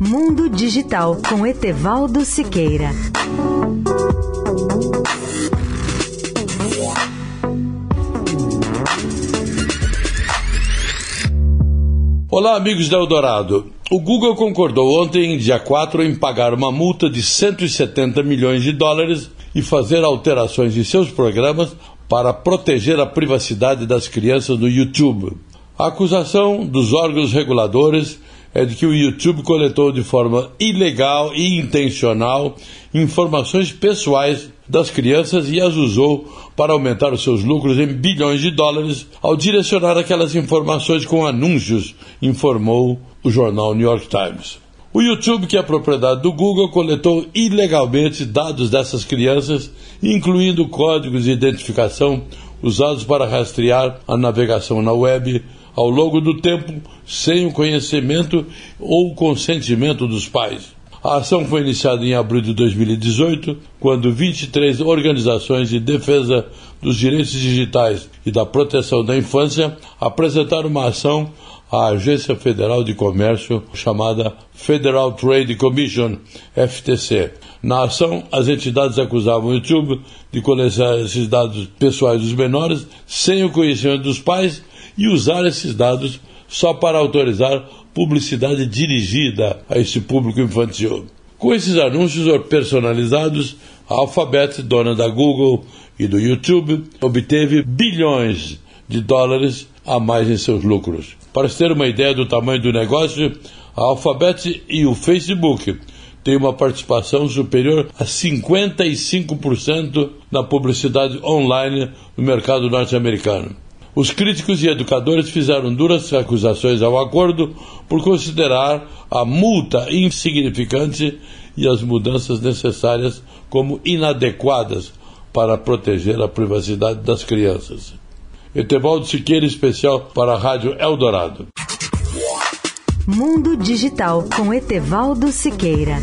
Mundo Digital com Etevaldo Siqueira. Olá, amigos da Eldorado. O Google concordou ontem, dia 4, em pagar uma multa de 170 milhões de dólares e fazer alterações em seus programas para proteger a privacidade das crianças no YouTube. A acusação dos órgãos reguladores é de que o YouTube coletou de forma ilegal e intencional informações pessoais das crianças e as usou para aumentar os seus lucros em bilhões de dólares ao direcionar aquelas informações com anúncios, informou o jornal New York Times. O YouTube, que é propriedade do Google, coletou ilegalmente dados dessas crianças, incluindo códigos de identificação usados para rastrear a navegação na web ao longo do tempo sem o conhecimento ou consentimento dos pais. A ação foi iniciada em abril de 2018, quando 23 organizações de defesa dos direitos digitais e da proteção da infância apresentaram uma ação à Agência Federal de Comércio, chamada Federal Trade Commission, FTC. Na ação, as entidades acusavam o YouTube de coletar esses dados pessoais dos menores sem o conhecimento dos pais e usar esses dados só para autorizar publicidade dirigida a esse público infantil. Com esses anúncios personalizados, a Alphabet, dona da Google e do YouTube, obteve bilhões de dólares a mais em seus lucros. Para ter uma ideia do tamanho do negócio, a Alphabet e o Facebook têm uma participação superior a 55% na publicidade online no mercado norte-americano. Os críticos e educadores fizeram duras acusações ao acordo por considerar a multa insignificante e as mudanças necessárias como inadequadas para proteger a privacidade das crianças. Etevaldo Siqueira, especial para a Rádio Eldorado. Mundo Digital com Etevaldo Siqueira.